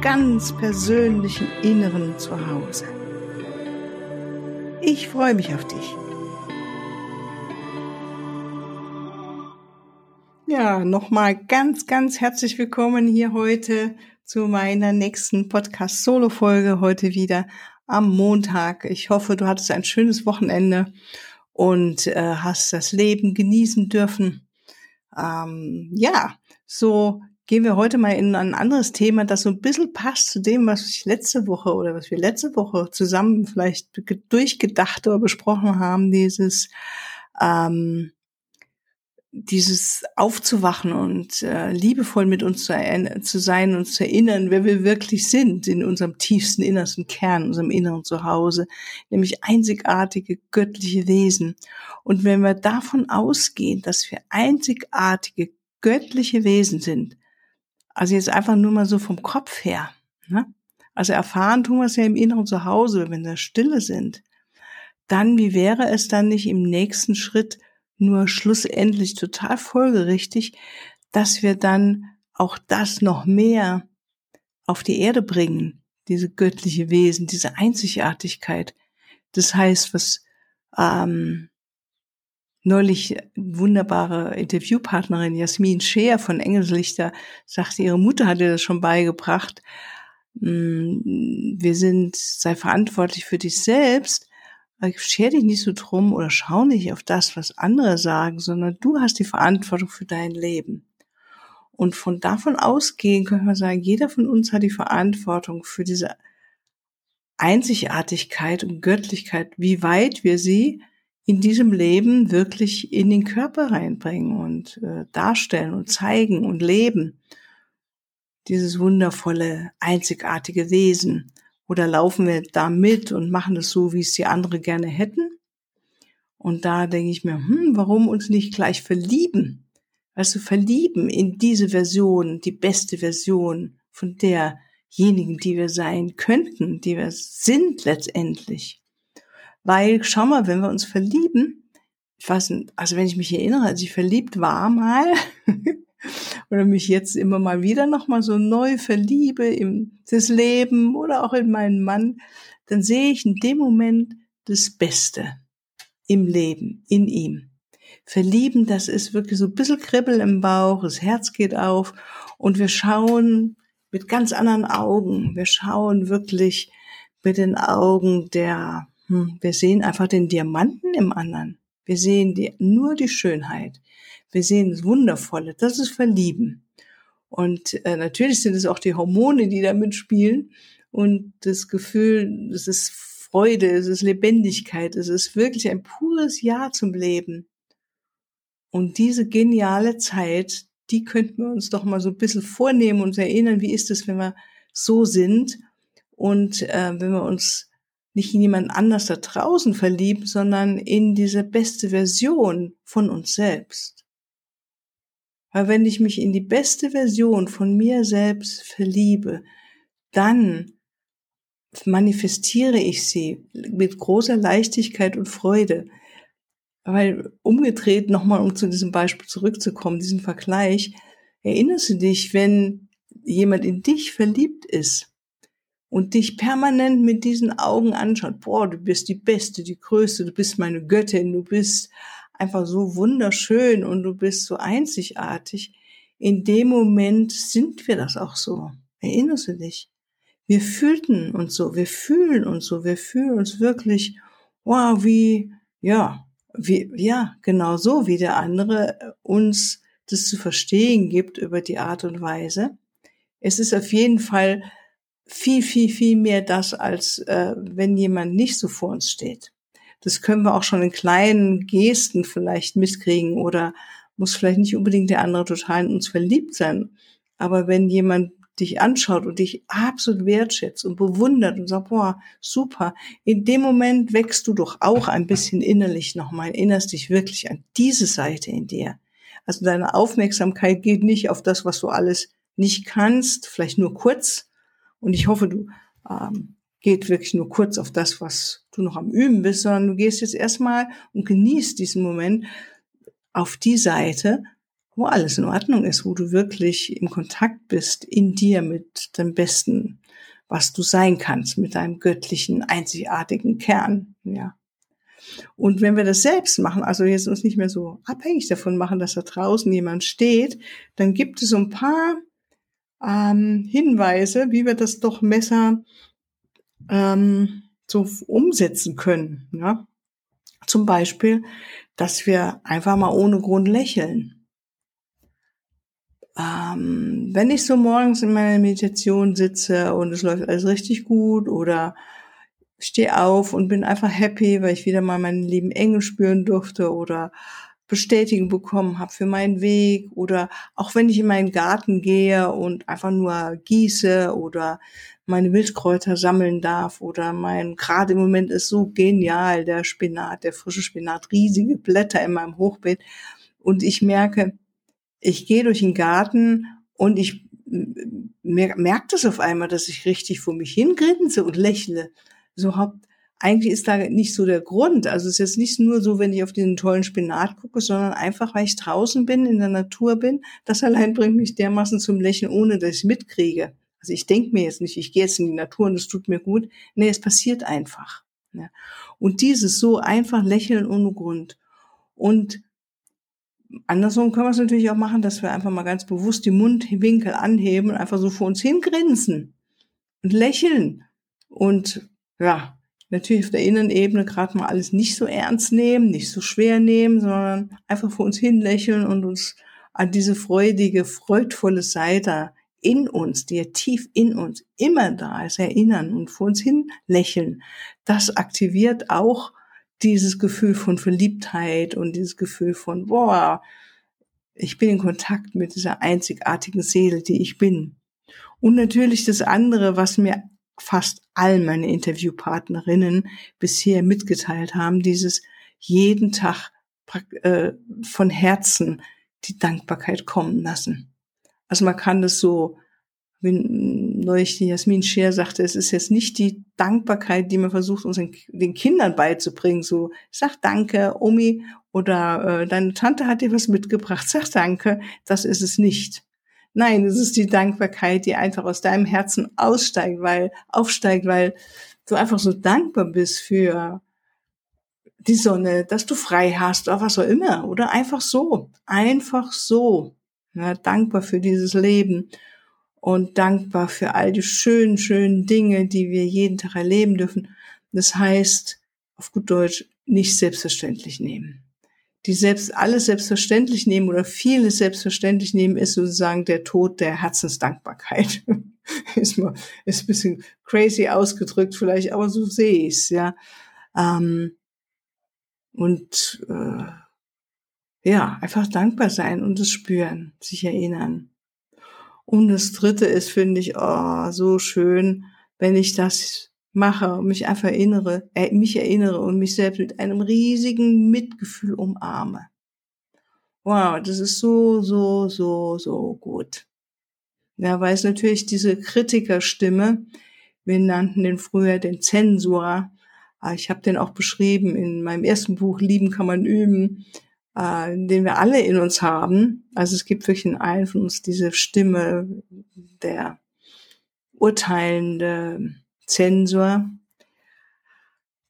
ganz persönlichen Inneren zu Hause. Ich freue mich auf dich. Ja, nochmal ganz, ganz herzlich willkommen hier heute zu meiner nächsten Podcast-Solo-Folge heute wieder am Montag. Ich hoffe, du hattest ein schönes Wochenende und äh, hast das Leben genießen dürfen. Ähm, ja, so gehen wir heute mal in ein anderes Thema, das so ein bisschen passt zu dem, was ich letzte Woche oder was wir letzte Woche zusammen vielleicht durchgedacht oder besprochen haben, dieses ähm, dieses aufzuwachen und äh, liebevoll mit uns zu, zu sein und zu erinnern, wer wir wirklich sind in unserem tiefsten innersten Kern, unserem inneren Zuhause, nämlich einzigartige göttliche Wesen. Und wenn wir davon ausgehen, dass wir einzigartige göttliche Wesen sind, also jetzt einfach nur mal so vom Kopf her. Ne? Also erfahren tun wir es ja im inneren Zuhause, wenn wir Stille sind. Dann, wie wäre es dann nicht im nächsten Schritt nur schlussendlich total folgerichtig, dass wir dann auch das noch mehr auf die Erde bringen, diese göttliche Wesen, diese Einzigartigkeit. Das heißt, was ähm, neulich wunderbare Interviewpartnerin Jasmin Scheer von Engelslichter sagte, ihre Mutter hatte das schon beigebracht. Mm, wir sind, sei verantwortlich für dich selbst. Scher dich nicht so drum oder schau nicht auf das, was andere sagen, sondern du hast die Verantwortung für dein Leben. Und von davon ausgehen können wir sagen, jeder von uns hat die Verantwortung für diese Einzigartigkeit und Göttlichkeit, wie weit wir sie in diesem Leben wirklich in den Körper reinbringen und äh, darstellen und zeigen und leben. Dieses wundervolle, einzigartige Wesen. Oder laufen wir da mit und machen es so, wie es die andere gerne hätten? Und da denke ich mir, hm, warum uns nicht gleich verlieben? Also verlieben in diese Version, die beste Version von derjenigen, die wir sein könnten, die wir sind letztendlich. Weil, schau mal, wenn wir uns verlieben, ich weiß nicht, also wenn ich mich erinnere, als ich verliebt war mal, oder mich jetzt immer mal wieder nochmal so neu verliebe in das Leben oder auch in meinen Mann, dann sehe ich in dem Moment das Beste im Leben, in ihm. Verlieben, das ist wirklich so ein bisschen Kribbel im Bauch, das Herz geht auf und wir schauen mit ganz anderen Augen. Wir schauen wirklich mit den Augen der hm, wir sehen einfach den Diamanten im anderen. Wir sehen die, nur die Schönheit. Wir sehen das Wundervolle. Das ist Verlieben. Und äh, natürlich sind es auch die Hormone, die da mitspielen. Und das Gefühl, es ist Freude, es ist Lebendigkeit, es ist wirklich ein pures Ja zum Leben. Und diese geniale Zeit, die könnten wir uns doch mal so ein bisschen vornehmen und erinnern, wie ist es, wenn wir so sind und äh, wenn wir uns nicht in jemand anders da draußen verliebt, sondern in diese beste Version von uns selbst. Weil wenn ich mich in die beste Version von mir selbst verliebe, dann manifestiere ich sie mit großer Leichtigkeit und Freude. Weil umgedreht nochmal, um zu diesem Beispiel zurückzukommen, diesen Vergleich, erinnerst du dich, wenn jemand in dich verliebt ist, und dich permanent mit diesen Augen anschaut, boah, du bist die Beste, die Größte, du bist meine Göttin, du bist einfach so wunderschön und du bist so einzigartig, in dem Moment sind wir das auch so. Erinnerst du dich? Wir fühlten uns so, wir fühlen uns so, wir fühlen uns wirklich, wow, wie, ja, wie, ja, genau so, wie der andere uns das zu verstehen gibt über die Art und Weise. Es ist auf jeden Fall viel, viel, viel mehr das, als äh, wenn jemand nicht so vor uns steht. Das können wir auch schon in kleinen Gesten vielleicht mitkriegen oder muss vielleicht nicht unbedingt der andere total in uns verliebt sein. Aber wenn jemand dich anschaut und dich absolut wertschätzt und bewundert und sagt, boah, super. In dem Moment wächst du doch auch ein bisschen innerlich nochmal, erinnerst dich wirklich an diese Seite in dir. Also deine Aufmerksamkeit geht nicht auf das, was du alles nicht kannst, vielleicht nur kurz. Und ich hoffe, du ähm, geht wirklich nur kurz auf das, was du noch am Üben bist, sondern du gehst jetzt erstmal und genießt diesen Moment auf die Seite, wo alles in Ordnung ist, wo du wirklich im Kontakt bist in dir mit dem Besten, was du sein kannst, mit deinem göttlichen, einzigartigen Kern, ja. Und wenn wir das selbst machen, also jetzt uns nicht mehr so abhängig davon machen, dass da draußen jemand steht, dann gibt es so ein paar ähm, Hinweise, wie wir das doch Messer ähm, so umsetzen können. Ja? Zum Beispiel, dass wir einfach mal ohne Grund lächeln. Ähm, wenn ich so morgens in meiner Meditation sitze und es läuft alles richtig gut oder stehe auf und bin einfach happy, weil ich wieder mal meinen lieben Engel spüren durfte oder Bestätigung bekommen habe für meinen Weg oder auch wenn ich in meinen Garten gehe und einfach nur gieße oder meine Wildkräuter sammeln darf oder mein, gerade im Moment ist so genial, der Spinat, der frische Spinat, riesige Blätter in meinem Hochbeet und ich merke, ich gehe durch den Garten und ich merke das auf einmal, dass ich richtig vor mich hingrinse und lächle. So hab, eigentlich ist da nicht so der Grund. Also es ist jetzt nicht nur so, wenn ich auf diesen tollen Spinat gucke, sondern einfach, weil ich draußen bin, in der Natur bin. Das allein bringt mich dermaßen zum Lächeln, ohne dass ich mitkriege. Also ich denke mir jetzt nicht, ich gehe jetzt in die Natur und es tut mir gut. Nee, es passiert einfach. Ja. Und dieses so einfach lächeln ohne Grund. Und andersrum können wir es natürlich auch machen, dass wir einfach mal ganz bewusst die Mundwinkel anheben und einfach so vor uns hingrinsen und lächeln. Und ja, natürlich auf der Innenebene gerade mal alles nicht so ernst nehmen, nicht so schwer nehmen, sondern einfach vor uns hin lächeln und uns an diese freudige, freudvolle Seite in uns, die ja tief in uns immer da ist, erinnern und vor uns hin lächeln. Das aktiviert auch dieses Gefühl von Verliebtheit und dieses Gefühl von, boah, ich bin in Kontakt mit dieser einzigartigen Seele, die ich bin. Und natürlich das andere, was mir fast all meine Interviewpartnerinnen bisher mitgeteilt haben, dieses jeden Tag äh, von Herzen die Dankbarkeit kommen lassen. Also man kann das so, wie neulich die Jasmin Scher sagte, es ist jetzt nicht die Dankbarkeit, die man versucht, unseren den Kindern beizubringen. So, sag Danke, Omi, oder äh, deine Tante hat dir was mitgebracht, sag Danke. Das ist es nicht. Nein, es ist die Dankbarkeit, die einfach aus deinem Herzen aussteigt, weil, aufsteigt, weil du einfach so dankbar bist für die Sonne, dass du frei hast oder was auch immer. Oder einfach so. Einfach so. Ja, dankbar für dieses Leben und dankbar für all die schönen, schönen Dinge, die wir jeden Tag erleben dürfen. Das heißt, auf gut Deutsch, nicht selbstverständlich nehmen die selbst alles selbstverständlich nehmen oder vieles selbstverständlich nehmen, ist sozusagen der Tod der Herzensdankbarkeit. ist mal ist ein bisschen crazy ausgedrückt vielleicht, aber so sehe ich's ja. Ähm, und äh, ja, einfach dankbar sein und es spüren, sich erinnern. Und das Dritte ist, finde ich, oh, so schön, wenn ich das mache und mich einfach erinnere, äh, mich erinnere und mich selbst mit einem riesigen Mitgefühl umarme. Wow, das ist so, so, so, so gut. Ja, weil es natürlich diese Kritikerstimme, wir nannten den früher den Zensor, äh, ich habe den auch beschrieben in meinem ersten Buch Lieben kann man üben, äh, den wir alle in uns haben. Also es gibt wirklich in allen von uns diese Stimme der urteilende, Zensor,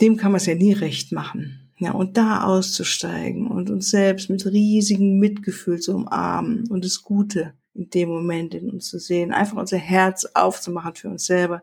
dem kann man es ja nie recht machen. Ja, und da auszusteigen und uns selbst mit riesigem Mitgefühl zu umarmen und das Gute in dem Moment in uns zu sehen, einfach unser Herz aufzumachen für uns selber,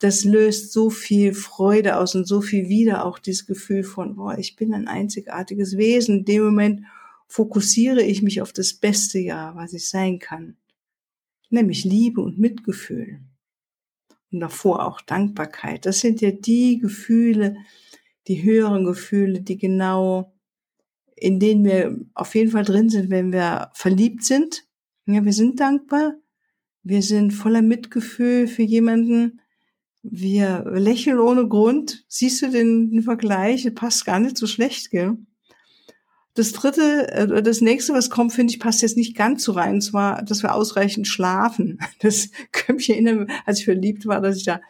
das löst so viel Freude aus und so viel wieder auch dieses Gefühl von, boah, ich bin ein einzigartiges Wesen. In dem Moment fokussiere ich mich auf das beste Jahr, was ich sein kann, nämlich Liebe und Mitgefühl und davor auch Dankbarkeit. Das sind ja die Gefühle, die höheren Gefühle, die genau in denen wir auf jeden Fall drin sind, wenn wir verliebt sind. Ja, wir sind dankbar. Wir sind voller Mitgefühl für jemanden. Wir lächeln ohne Grund. Siehst du den, den Vergleich? Passt gar nicht so schlecht, gell? Das dritte, äh, das nächste, was kommt, finde ich, passt jetzt nicht ganz so rein, und zwar, dass wir ausreichend schlafen. Das kann mich erinnern, als ich verliebt war, dass ich da,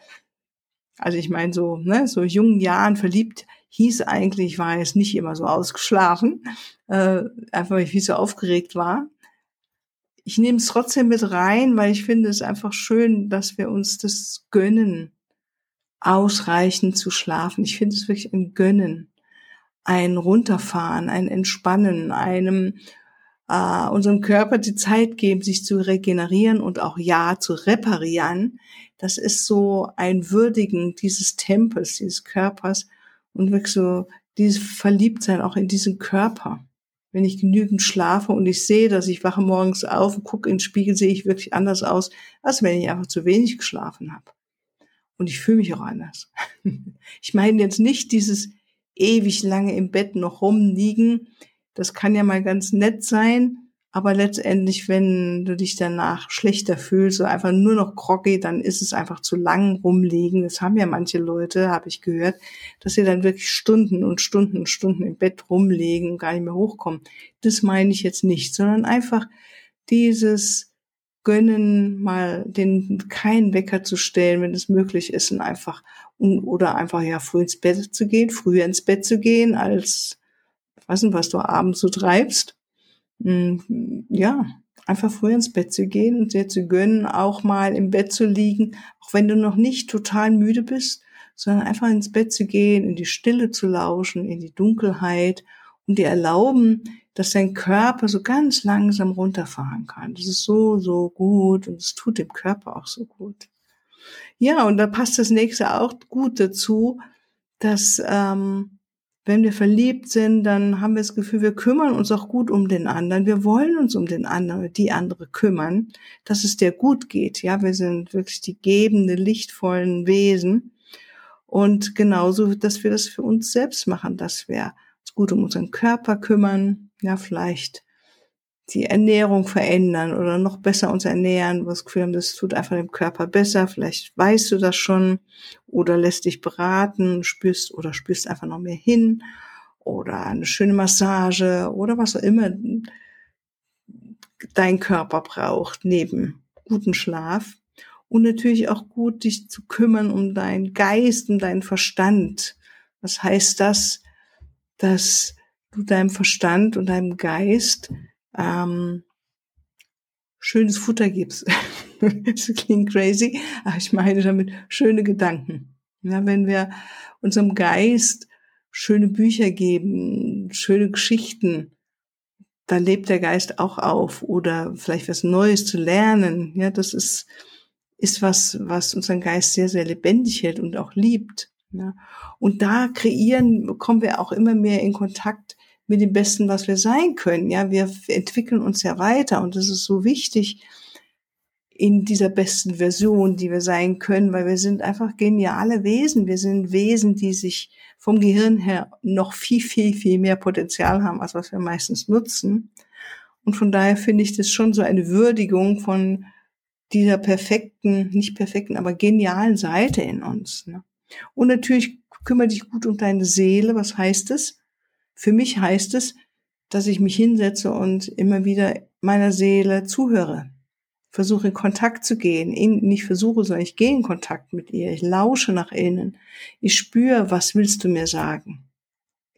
also ich meine so, ne, so jungen Jahren verliebt, hieß eigentlich, ich war jetzt nicht immer so ausgeschlafen, äh, einfach weil ich viel so aufgeregt war. Ich nehme es trotzdem mit rein, weil ich finde es einfach schön, dass wir uns das gönnen, ausreichend zu schlafen. Ich finde es wirklich ein Gönnen, ein Runterfahren, ein Entspannen, einem äh, unserem Körper die Zeit geben, sich zu regenerieren und auch ja zu reparieren. Das ist so ein Würdigen dieses Tempels, dieses Körpers und wirklich so dieses Verliebtsein auch in diesen Körper wenn ich genügend schlafe und ich sehe, dass ich wache morgens auf und gucke in den Spiegel, sehe ich wirklich anders aus, als wenn ich einfach zu wenig geschlafen habe. Und ich fühle mich auch anders. Ich meine jetzt nicht dieses ewig lange im Bett noch rumliegen. Das kann ja mal ganz nett sein. Aber letztendlich, wenn du dich danach schlechter fühlst oder einfach nur noch groggy, dann ist es einfach zu lang rumliegen. Das haben ja manche Leute, habe ich gehört, dass sie dann wirklich Stunden und Stunden und Stunden im Bett rumlegen und gar nicht mehr hochkommen. Das meine ich jetzt nicht, sondern einfach dieses Gönnen, mal den keinen Wecker zu stellen, wenn es möglich ist, und einfach oder einfach ja früh ins Bett zu gehen, früher ins Bett zu gehen, als was denn, was du abends so treibst. Hm, ja, einfach früh ins Bett zu gehen und dir zu gönnen, auch mal im Bett zu liegen, auch wenn du noch nicht total müde bist, sondern einfach ins Bett zu gehen, in die Stille zu lauschen, in die Dunkelheit und dir erlauben, dass dein Körper so ganz langsam runterfahren kann. Das ist so, so gut und es tut dem Körper auch so gut. Ja, und da passt das nächste auch gut dazu, dass ähm, wenn wir verliebt sind, dann haben wir das Gefühl, wir kümmern uns auch gut um den anderen. Wir wollen uns um den anderen, die andere kümmern, dass es dir gut geht. Ja, wir sind wirklich die gebende, lichtvollen Wesen. Und genauso, dass wir das für uns selbst machen, dass wir uns gut um unseren Körper kümmern. Ja, vielleicht die Ernährung verändern oder noch besser uns ernähren, was Gefühl haben, das tut einfach dem Körper besser. Vielleicht weißt du das schon oder lässt dich beraten, spürst oder spürst einfach noch mehr hin oder eine schöne Massage oder was auch immer dein Körper braucht neben guten Schlaf und natürlich auch gut dich zu kümmern um deinen Geist und deinen Verstand. Was heißt das, dass du deinem Verstand und deinem Geist ähm, schönes Futter gibst. das klingt crazy, aber ich meine damit schöne Gedanken. Ja, wenn wir unserem Geist schöne Bücher geben, schöne Geschichten, da lebt der Geist auch auf oder vielleicht was Neues zu lernen. Ja, das ist, ist was, was unseren Geist sehr, sehr lebendig hält und auch liebt. Ja. Und da kreieren, kommen wir auch immer mehr in Kontakt mit dem Besten, was wir sein können. Ja, wir entwickeln uns ja weiter und das ist so wichtig in dieser besten Version, die wir sein können, weil wir sind einfach geniale Wesen. Wir sind Wesen, die sich vom Gehirn her noch viel, viel, viel mehr Potenzial haben, als was wir meistens nutzen. Und von daher finde ich das schon so eine Würdigung von dieser perfekten, nicht perfekten, aber genialen Seite in uns. Ne? Und natürlich kümmere dich gut um deine Seele. Was heißt es? Für mich heißt es, dass ich mich hinsetze und immer wieder meiner Seele zuhöre. Versuche in Kontakt zu gehen. Nicht versuche, sondern ich gehe in Kontakt mit ihr. Ich lausche nach innen. Ich spüre, was willst du mir sagen?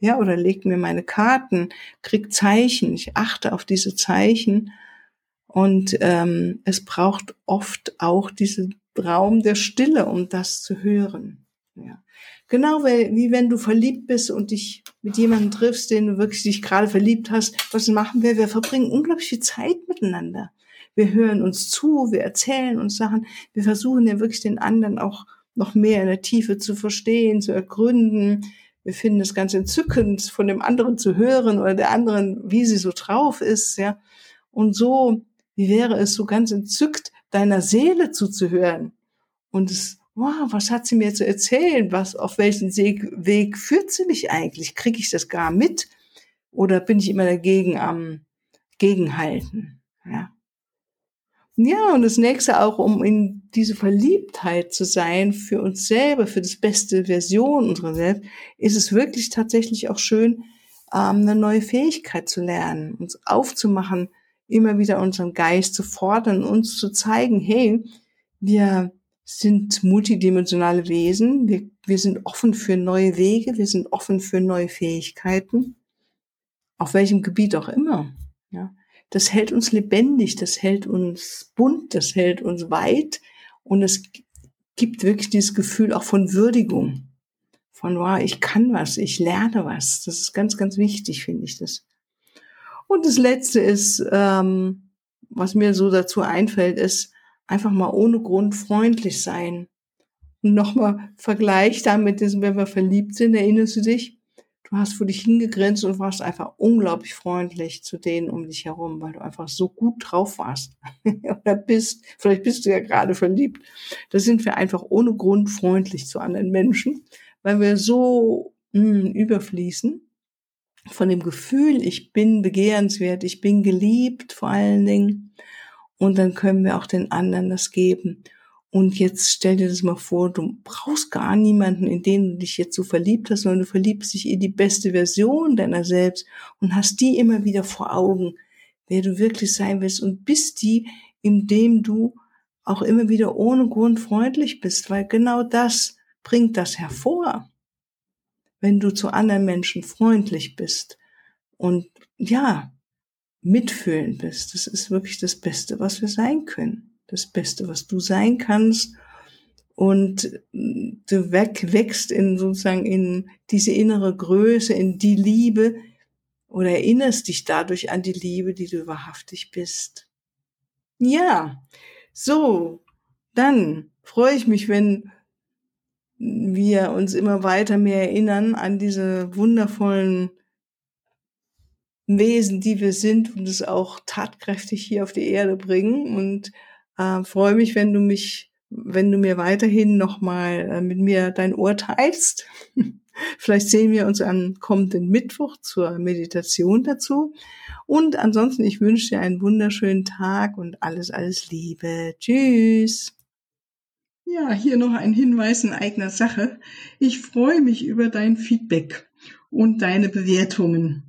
Ja, oder leg mir meine Karten, krieg Zeichen. Ich achte auf diese Zeichen. Und ähm, es braucht oft auch diesen Raum der Stille, um das zu hören. Ja. Genau wie wenn du verliebt bist und dich mit jemandem triffst, den du wirklich dich gerade verliebt hast. Was machen wir? Wir verbringen unglaublich viel Zeit miteinander. Wir hören uns zu, wir erzählen uns Sachen. Wir versuchen ja wirklich den anderen auch noch mehr in der Tiefe zu verstehen, zu ergründen. Wir finden es ganz entzückend, von dem anderen zu hören oder der anderen, wie sie so drauf ist, ja. Und so, wie wäre es so ganz entzückt, deiner Seele zuzuhören und es wow, was hat sie mir zu erzählen? Was, auf welchen Weg führt sie mich eigentlich? Kriege ich das gar mit? Oder bin ich immer dagegen am Gegenhalten? Ja. Ja, und das nächste auch, um in diese Verliebtheit zu sein für uns selber, für das beste Version unserer selbst, ist es wirklich tatsächlich auch schön, ähm, eine neue Fähigkeit zu lernen, uns aufzumachen, immer wieder unseren Geist zu fordern, uns zu zeigen, hey, wir sind multidimensionale Wesen, wir, wir sind offen für neue Wege, wir sind offen für neue Fähigkeiten, auf welchem Gebiet auch immer. Ja das hält uns lebendig, das hält uns bunt, das hält uns weit und es gibt wirklich dieses Gefühl auch von Würdigung. Von, wow, ich kann was, ich lerne was. Das ist ganz, ganz wichtig, finde ich das. Und das Letzte ist, ähm, was mir so dazu einfällt, ist einfach mal ohne Grund freundlich sein. Und nochmal Vergleich da mit diesem, wenn wir verliebt sind, erinnerst du dich? du hast vor dich hingegrinst und warst einfach unglaublich freundlich zu denen um dich herum, weil du einfach so gut drauf warst. Oder bist, vielleicht bist du ja gerade verliebt. Da sind wir einfach ohne Grund freundlich zu anderen Menschen, weil wir so mh, hm, überfließen von dem Gefühl, ich bin begehrenswert, ich bin geliebt vor allen Dingen. Und dann können wir auch den anderen das geben. Und jetzt stell dir das mal vor, du brauchst gar niemanden, in den du dich jetzt so verliebt hast, sondern du verliebst dich in die beste Version deiner selbst und hast die immer wieder vor Augen, wer du wirklich sein willst und bist die, indem du auch immer wieder ohne Grund freundlich bist, weil genau das bringt das hervor, wenn du zu anderen Menschen freundlich bist und ja, mitfühlend bist. Das ist wirklich das Beste, was wir sein können das Beste, was du sein kannst. Und du weg, wächst in sozusagen in diese innere Größe, in die Liebe oder erinnerst dich dadurch an die Liebe, die du wahrhaftig bist. Ja, so, dann freue ich mich, wenn wir uns immer weiter mehr erinnern an diese wundervollen Wesen, die wir sind und es auch tatkräftig hier auf die Erde bringen und äh, freue mich, wenn du mich, wenn du mir weiterhin nochmal äh, mit mir dein Ohr teilst. Vielleicht sehen wir uns am kommenden Mittwoch zur Meditation dazu. Und ansonsten, ich wünsche dir einen wunderschönen Tag und alles, alles Liebe. Tschüss. Ja, hier noch ein Hinweis in eigener Sache. Ich freue mich über dein Feedback und deine Bewertungen